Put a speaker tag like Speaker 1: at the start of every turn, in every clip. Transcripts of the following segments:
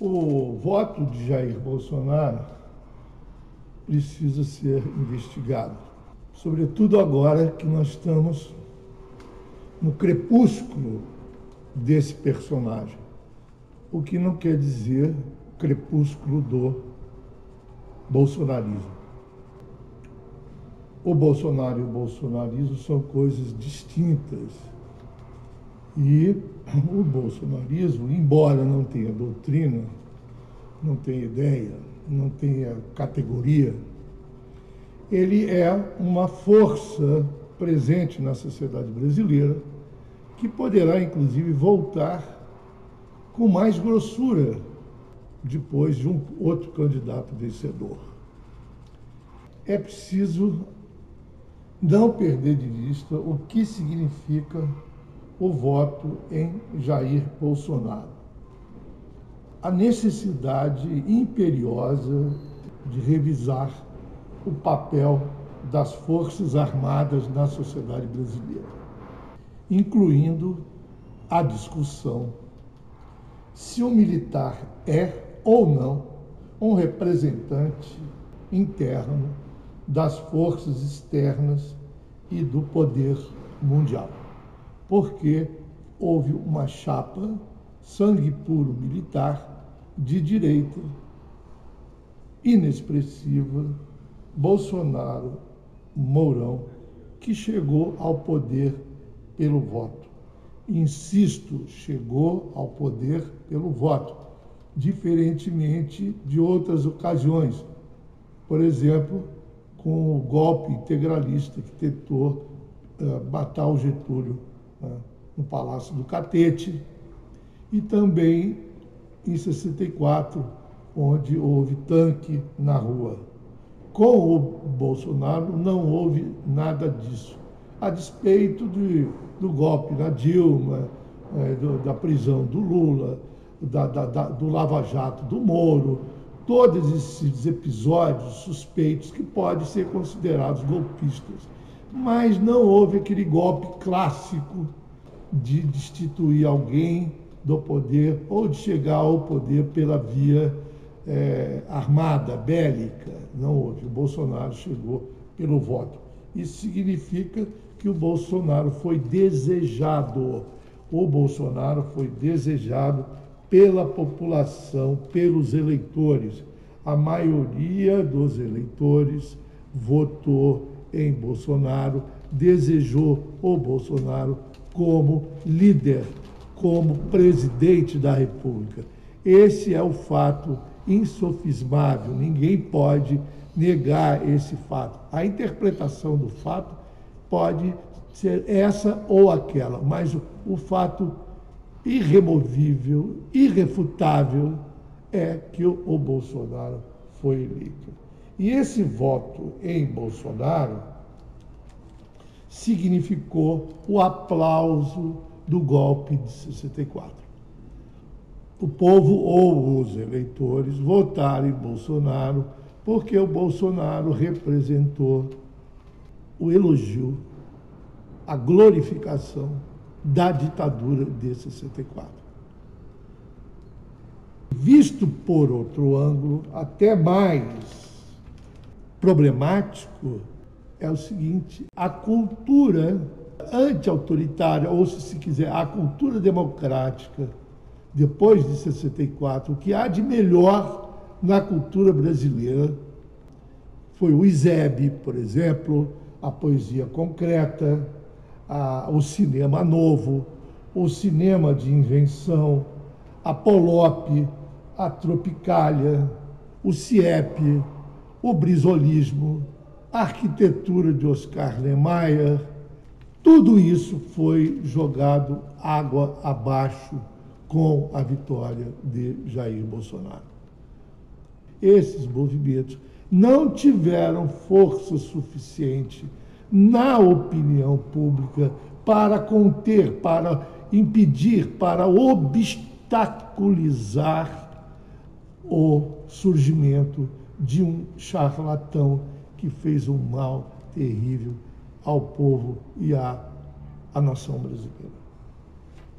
Speaker 1: O voto de Jair Bolsonaro precisa ser investigado, sobretudo agora que nós estamos no crepúsculo desse personagem, o que não quer dizer crepúsculo do bolsonarismo. O Bolsonaro e o bolsonarismo são coisas distintas. E o bolsonarismo, embora não tenha doutrina, não tenha ideia, não tenha categoria, ele é uma força presente na sociedade brasileira que poderá, inclusive, voltar com mais grossura depois de um outro candidato vencedor. É preciso não perder de vista o que significa o voto em Jair Bolsonaro. A necessidade imperiosa de revisar o papel das Forças Armadas na sociedade brasileira, incluindo a discussão se o militar é ou não um representante interno das forças externas e do poder mundial. Porque houve uma chapa sangue puro militar de direita inexpressiva, Bolsonaro, Mourão, que chegou ao poder pelo voto. Insisto, chegou ao poder pelo voto diferentemente de outras ocasiões. Por exemplo, com o golpe integralista que tentou uh, matar o Getúlio no Palácio do Catete, e também em 64, onde houve tanque na rua. Com o Bolsonaro não houve nada disso, a despeito de, do golpe na Dilma, eh, do, da prisão do Lula, da, da, da, do Lava Jato do Moro, todos esses episódios suspeitos que podem ser considerados golpistas. Mas não houve aquele golpe clássico de destituir alguém do poder ou de chegar ao poder pela via é, armada, bélica. Não houve. O Bolsonaro chegou pelo voto. Isso significa que o Bolsonaro foi desejado. O Bolsonaro foi desejado pela população, pelos eleitores. A maioria dos eleitores votou em Bolsonaro, desejou o Bolsonaro como líder, como presidente da República. Esse é o fato insofismável, ninguém pode negar esse fato. A interpretação do fato pode ser essa ou aquela, mas o, o fato irremovível, irrefutável, é que o, o Bolsonaro foi eleito. E esse voto em Bolsonaro significou o aplauso do golpe de 64. O povo ou os eleitores votaram em Bolsonaro porque o Bolsonaro representou o elogio, a glorificação da ditadura de 64. Visto por outro ângulo, até mais problemático, é o seguinte: a cultura anti-autoritária, ou se se quiser, a cultura democrática, depois de 64, o que há de melhor na cultura brasileira foi o ISEB, por exemplo, a poesia concreta, a, o cinema novo, o cinema de invenção, a Polop, a Tropicália, o CIEP, o brisolismo, a arquitetura de Oscar Niemeyer, tudo isso foi jogado água abaixo com a vitória de Jair Bolsonaro. Esses movimentos não tiveram força suficiente na opinião pública para conter, para impedir, para obstaculizar o surgimento de um charlatão que fez um mal terrível ao povo e à, à nação brasileira.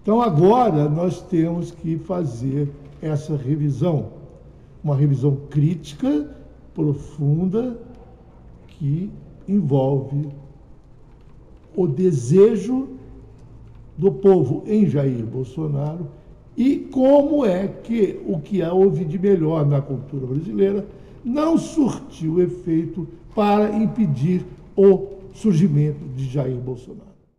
Speaker 1: Então agora nós temos que fazer essa revisão, uma revisão crítica, profunda, que envolve o desejo do povo em Jair Bolsonaro e como é que o que houve de melhor na cultura brasileira não surtiu efeito para impedir o surgimento de Jair Bolsonaro.